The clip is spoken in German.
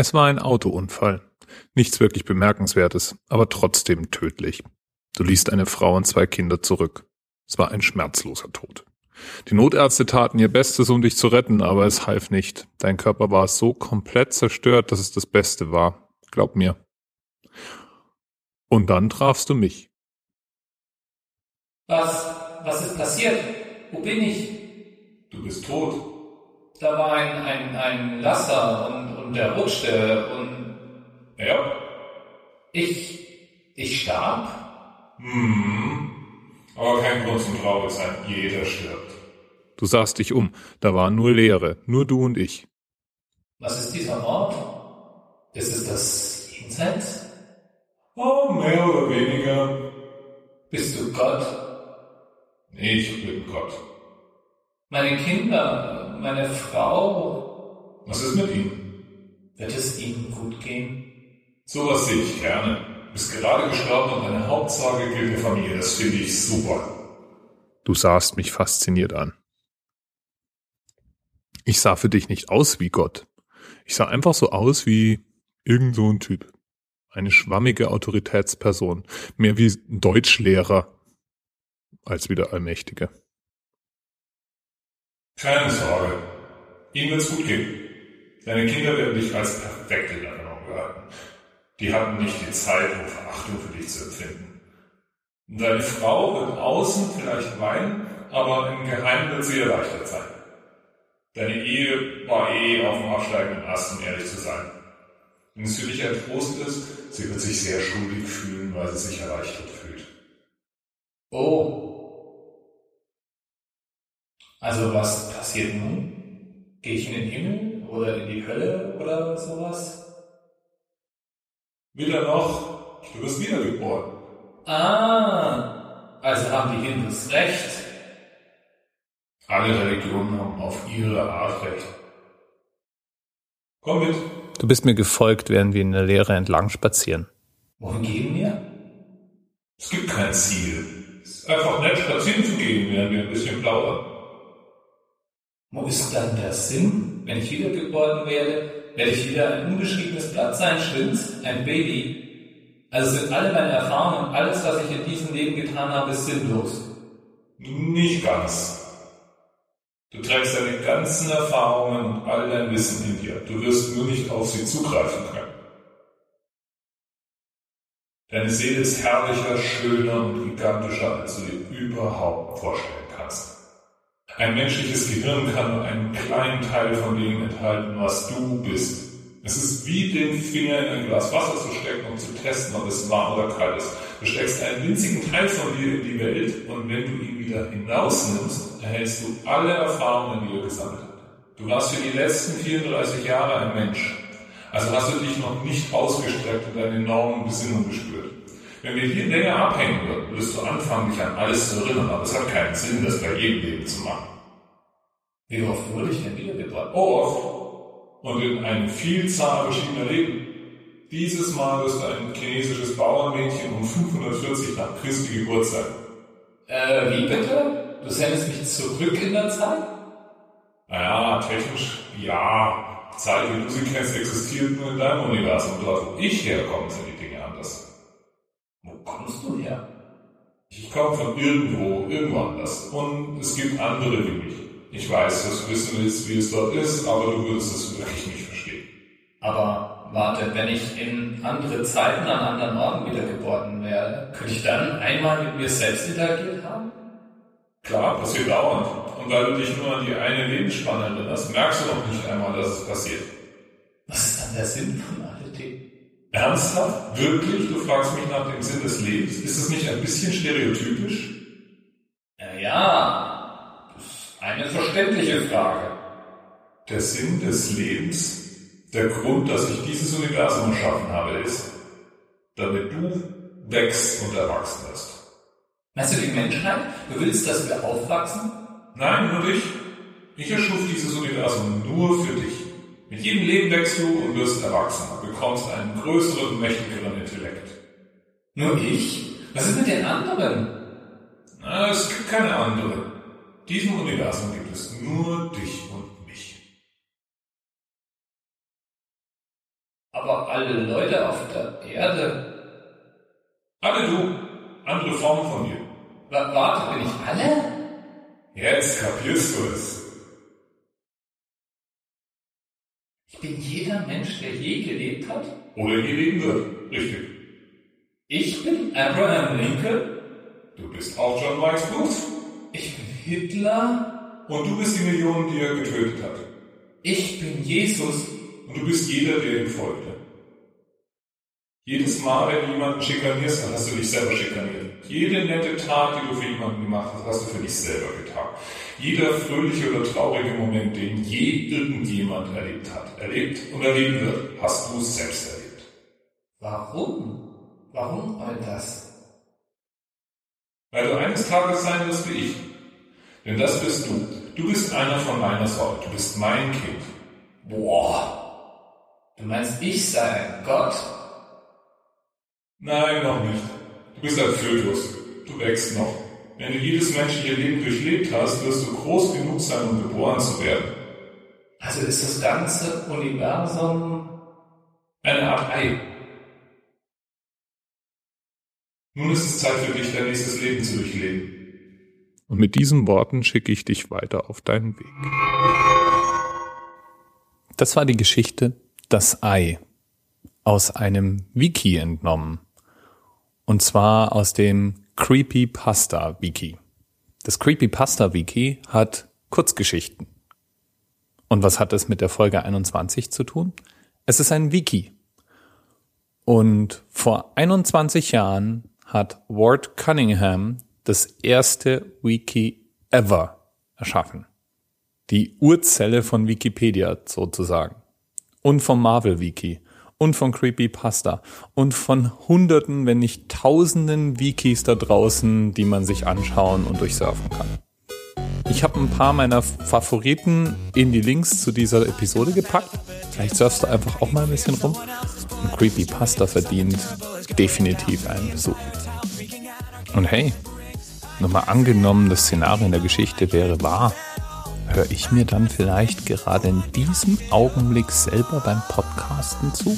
Es war ein Autounfall. Nichts wirklich Bemerkenswertes, aber trotzdem tödlich. Du ließt eine Frau und zwei Kinder zurück. Es war ein schmerzloser Tod. Die Notärzte taten ihr Bestes, um dich zu retten, aber es half nicht. Dein Körper war so komplett zerstört, dass es das Beste war. Glaub mir. Und dann trafst du mich. Was? Was ist passiert? Wo bin ich? Du bist tot. Da war ein, ein, ein Lasser und, und der rutschte und Ja. ich, ich starb? Hm. Aber kein Grund zum traurig sein. Jeder stirbt. Du sahst dich um. Da war nur Leere. Nur du und ich. Was ist dieser Ort? Ist es das Jenseits? Oh, mehr oder weniger. Bist du Gott? Ich bin Gott. Meine Kinder, meine Frau, Was ist mit ihm? Wird es ihnen gut gehen? Sowas sehe ich gerne. Du bist gerade gestorben und deine Hauptsorge gilt der Familie. Das finde ich super. Du sahst mich fasziniert an. Ich sah für dich nicht aus wie Gott. Ich sah einfach so aus wie irgend so ein Typ. Eine schwammige Autoritätsperson. Mehr wie ein Deutschlehrer als wie der Allmächtige. Keine Sorge. Ihnen wird's gut gehen. Deine Kinder werden dich als perfekt in Erinnerung behalten. Die hatten nicht die Zeit, um Verachtung für dich zu empfinden. Deine Frau wird außen vielleicht weinen, aber im Geheimen wird sie erleichtert sein. Deine Ehe war eh auf dem absteigenden Ast, um ehrlich zu sein. Wenn es für dich ein Trost ist, sie wird sich sehr schuldig fühlen, weil sie sich erleichtert fühlt. Oh. Also was passiert nun? Gehe ich in den Himmel oder in die Hölle oder sowas? Weder noch, du wirst wiedergeboren. Ah, also haben die Hindus recht. Alle Religionen haben auf ihre Art recht. Komm mit. Du bist mir gefolgt, während wir in der Leere entlang spazieren. Wohin gehen wir? Es gibt kein Ziel. Es ist einfach nett, spazieren zu gehen, während wir ein bisschen plaudern. Wo ist dann der Sinn? Wenn ich wiedergeboren werde, werde ich wieder ein unbeschriebenes Blatt sein, stimmt's? Ein Baby. Also sind alle meine Erfahrungen alles, was ich in diesem Leben getan habe, sinnlos. Nicht ganz. Du trägst deine ganzen Erfahrungen und all dein Wissen in dir. Du wirst nur nicht auf sie zugreifen können. Deine Seele ist herrlicher, schöner und gigantischer, als du dir überhaupt vorstellen kannst. Ein menschliches Gehirn kann nur einen kleinen Teil von dem enthalten, was du bist. Es ist wie den Finger in ein Glas Wasser zu stecken und zu testen, ob es warm oder kalt ist. Du steckst einen winzigen Teil von dir in die Welt und wenn du ihn wieder hinausnimmst, erhältst du alle Erfahrungen, die er gesammelt hat. Du warst für die letzten 34 Jahre ein Mensch. Also hast du dich noch nicht ausgestreckt und deine enormen Besinnung gespürt. Wenn wir hier länger abhängen würden, würdest du anfangen, dich an alles zu erinnern, aber es hat keinen Sinn, das bei jedem Leben zu machen. Wie oft wurde ich denn wiedergeboren? Oh, oft. Und in eine Vielzahl verschiedener Leben. Dieses Mal wirst du ein chinesisches Bauernmädchen um 540 nach Christi Geburt sein. Äh, wie bitte? Du sendest mich zurück in der Zeit? Naja, technisch ja. Zeit, wie du sie kennst, existiert nur in deinem Universum. Dort, wo ich herkomme, sind die Dinge kommst du her? Ich komme von irgendwo, irgendwo anders. Und es gibt andere wie mich. Ich weiß, dass du wissen willst, wie es dort ist, aber du würdest es wirklich nicht verstehen. Aber warte, wenn ich in andere Zeiten an anderen Orten wiedergeboren werde, könnte ich dann einmal mit mir selbst interagiert haben? Klar, passiert dauernd. Und weil du dich nur an die eine Lebensspanne erinnerst, merkst du noch nicht einmal, dass es passiert. Was ist dann der Sinn von alledem? Ernsthaft? Wirklich? Du fragst mich nach dem Sinn des Lebens? Ist es nicht ein bisschen stereotypisch? Ja, ja, das ist eine verständliche Frage. Der Sinn des Lebens, der Grund, dass ich dieses Universum erschaffen habe, ist, damit du wächst und erwachsen wirst. Meinst du die Menschheit? Du willst, dass wir aufwachsen? Nein, nur dich. Ich erschuf dieses Universum nur für dich. Mit jedem Leben wächst du und wirst erwachsen und bekommst einen größeren, mächtigeren Intellekt. Nur ich? Was ist mit den anderen? Na, es gibt keine anderen. Diesem Universum gibt es nur dich und Aber alle Leute auf der Erde. Alle du, andere Formen von dir. Wa- Warte, bin ich alle? Jetzt kapierst du es. Ich bin jeder Mensch, der je gelebt hat. Oder je leben wird. Richtig. Ich bin Abraham Lincoln. Du bist auch John Wilkes Booth. Ich bin Hitler. Und du bist die Million, die er getötet hat. Ich bin Jesus. Und du bist jeder, der ihm folgte. Jedes Mal, wenn du jemanden schikanierst, dann hast du dich selber schikaniert. Jede nette Tat, die du für jemanden gemacht hast, hast du für dich selber getan. Jeder fröhliche oder traurige Moment, den je irgendjemand erlebt hat, erlebt und erleben wird, hast du selbst erlebt. Warum? Warum all das? Weil du eines Tages sein wirst wie ich. Denn das bist du. Du bist einer von meiner Sorte. Du bist mein Kind. Boah. Du meinst, ich sei Gott? Nein, noch nicht. Du bist ein Fötus. Du wächst noch. Wenn du jedes menschliche Leben durchlebt hast, wirst du groß genug sein, um geboren zu werden. Also ist das ganze Universum Eine Art Ei. Nun ist es Zeit für dich, dein nächstes Leben zu durchleben. Und mit diesen Worten schicke ich dich weiter auf deinen Weg. Das war die Geschichte Das Ei aus einem Wiki entnommen. Und zwar aus dem Creepypasta Wiki. Das Creepypasta Wiki hat Kurzgeschichten. Und was hat es mit der Folge 21 zu tun? Es ist ein Wiki. Und vor 21 Jahren hat Ward Cunningham das erste Wiki ever erschaffen. Die Urzelle von Wikipedia sozusagen. Und vom Marvel Wiki. Und von Creepypasta. Und von hunderten, wenn nicht tausenden Wikis da draußen, die man sich anschauen und durchsurfen kann. Ich habe ein paar meiner Favoriten in die Links zu dieser Episode gepackt. Vielleicht surfst du einfach auch mal ein bisschen rum. Und Creepypasta verdient definitiv einen Besuch. Und hey, nur mal angenommen, das Szenario in der Geschichte wäre wahr, höre ich mir dann vielleicht gerade in diesem Augenblick selber beim Podcasten zu?